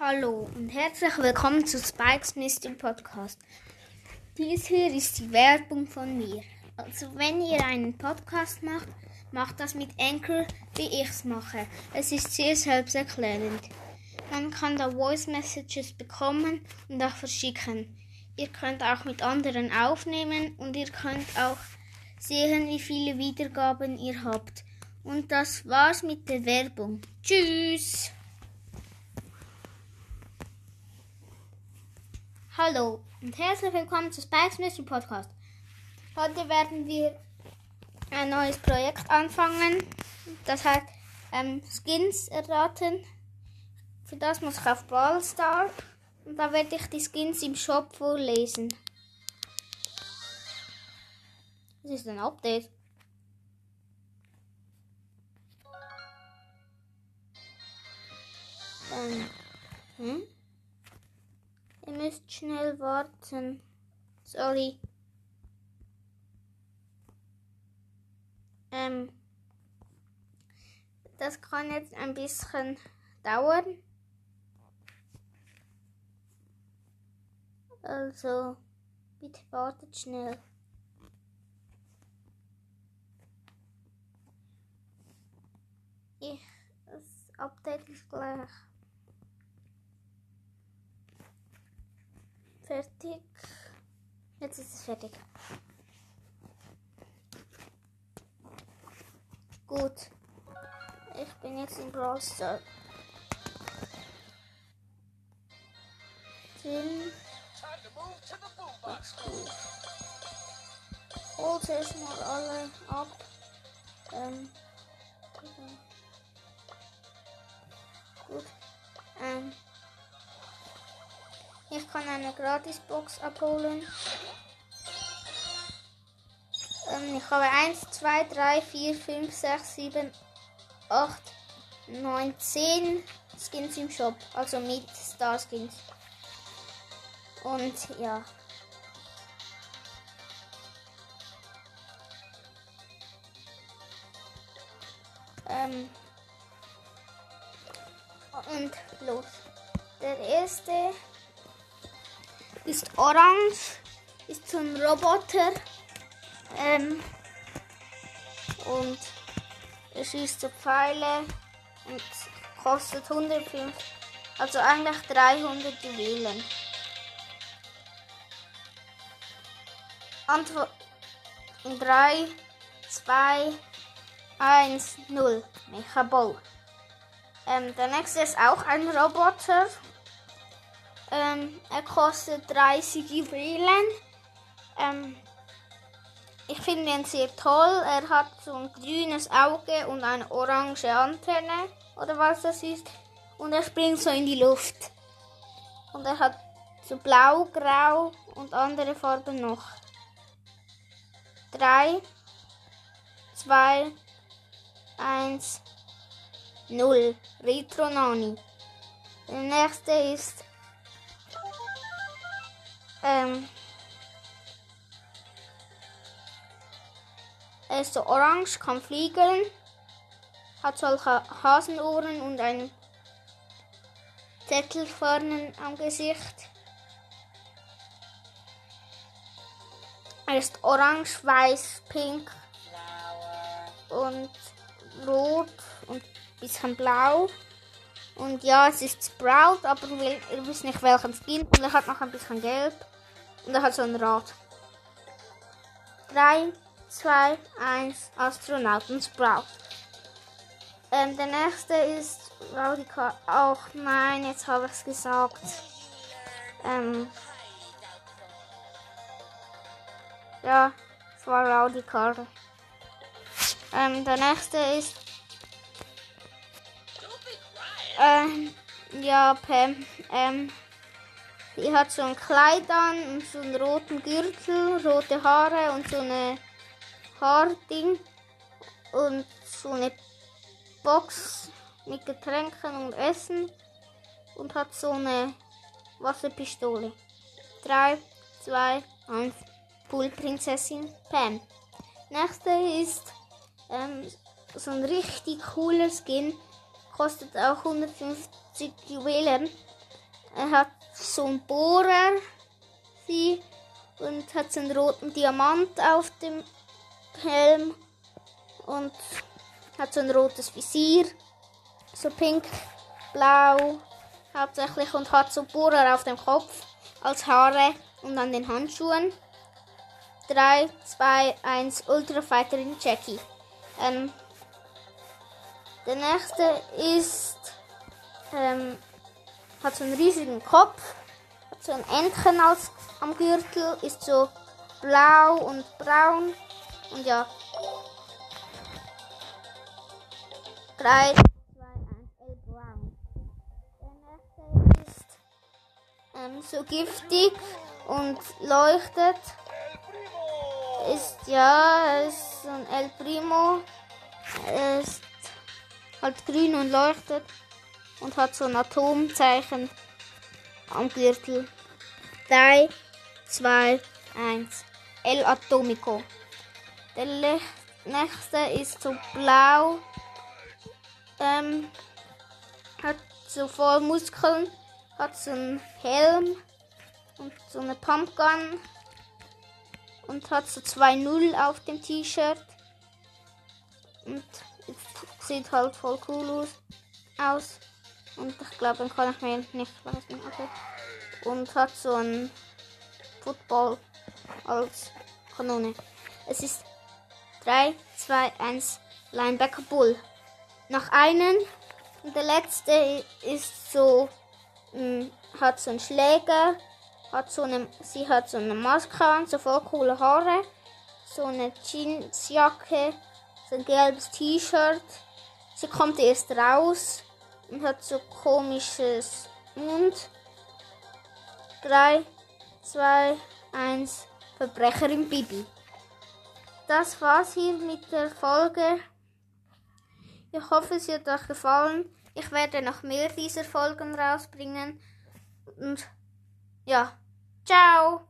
Hallo und herzlich willkommen zu Spikes Mystery Podcast. Dies hier ist die Werbung von mir. Also wenn ihr einen Podcast macht, macht das mit Anchor, wie ich es mache. Es ist sehr selbsterklärend. Man kann da Voice Messages bekommen und auch verschicken. Ihr könnt auch mit anderen aufnehmen und ihr könnt auch sehen, wie viele Wiedergaben ihr habt. Und das war's mit der Werbung. Tschüss! Hallo und herzlich willkommen zu Spikes Mystery Podcast. Heute werden wir ein neues Projekt anfangen. Das heißt ähm, Skins erraten. Für das muss ich auf Brawl Star und da werde ich die Skins im Shop vorlesen. Das ist ein Update. Ähm, hm? Müsst schnell warten. Sorry. Ähm, das kann jetzt ein bisschen dauern. Also, bitte wartet schnell. Ich, das Update ist gleich. Fertig. Jetzt ist es fertig. Gut. Ich bin jetzt in Brawl Stars. Gut. Holt erstmal alle ab. Ähm. Gut. Ähm. Kann eine Gratisbox abholen. Ähm, ich habe 1, 2, 3, 4, 5, 6, 7, 8, 9, 10 Skins im Shop. Also mit Star Skins. Und ja. Ähm. Und los. Der erste ist orange, ist so ein Roboter. Ähm, und es schießt so Pfeile und kostet 105, also eigentlich 300 Juwelen. Antwort in 3, 2, 1, 0. Mechabau. Ähm, der nächste ist auch ein Roboter. Ähm, er kostet 30 Juwelen. Ähm, ich finde ihn sehr toll. Er hat so ein grünes Auge und eine orange Antenne oder was das ist. Und er springt so in die Luft. Und er hat so blau, grau und andere Farben noch. 3, 2, 1, 0. Retro Nani. Der nächste ist ähm, er ist so orange, kann fliegen, hat solche Hasenohren und einen Zettel vorne am Gesicht. Er ist orange, weiß, pink und rot und ein bisschen blau. Und ja, es ist Sprout, aber ihr wisst nicht welchen Skin. Und er hat noch ein bisschen gelb. Und er hat so ein Rad. 3, 2, 1, Astronauten Sprout. Ähm, der nächste ist Radical. Auch nein, jetzt habe ich es gesagt. Ähm, ja, es war Radical. Ähm, der nächste ist. Ähm, ja, Pam. Ähm, die hat so ein Kleid an und so einen roten Gürtel, rote Haare und so eine Haarding und so eine Box mit Getränken und Essen und hat so eine Wasserpistole. 3, 2, 1, Poolprinzessin Pam. Nächste ist ähm, so ein richtig cooler Skin, kostet auch 150 Juwelen Er hat so einen Bohrer sie, und hat so einen roten Diamant auf dem Helm und hat so ein rotes Visier, so pink, blau hauptsächlich und hat so Bohrer auf dem Kopf als Haare und an den Handschuhen. 3, 2, 1, Ultra Fighterin Jackie. Ähm, der nächste ist, ähm, hat so einen riesigen Kopf, hat so ein Entchen als, am Gürtel, ist so blau und braun und ja. 3, 2, 1, El Brown. Der nächste ist ähm, so giftig und leuchtet. Ist ja, ist so ein El Primo. Er ist halt grün und leuchtet und hat so ein Atomzeichen am Gürtel. 3, 2, 1. El Atomico. Der nächste ist so blau. Ähm, hat so voll Muskeln. Hat so einen Helm und so eine Pumpgun. Und hat so zwei Null auf dem T-Shirt. Und sieht halt voll cool aus. Und ich glaube, dann kann ich mir nicht leisten. Okay. Und hat so ein Football als Kanone. Es ist 3, 2, 1 Linebacker Bull. Noch einen. Und der letzte ist so, mh, hm, hat so einen Schläger, hat so eine, sie hat so eine Maske an, so voll coole Haare, so eine Jeansjacke, so ein gelbes T-Shirt. Sie kommt erst raus und hat so komisches Mund. 3, 2, 1, Verbrecherin Bibi das war's hier mit der Folge. Ich hoffe, es hat euch gefallen. Ich werde noch mehr dieser Folgen rausbringen. Und ja, ciao!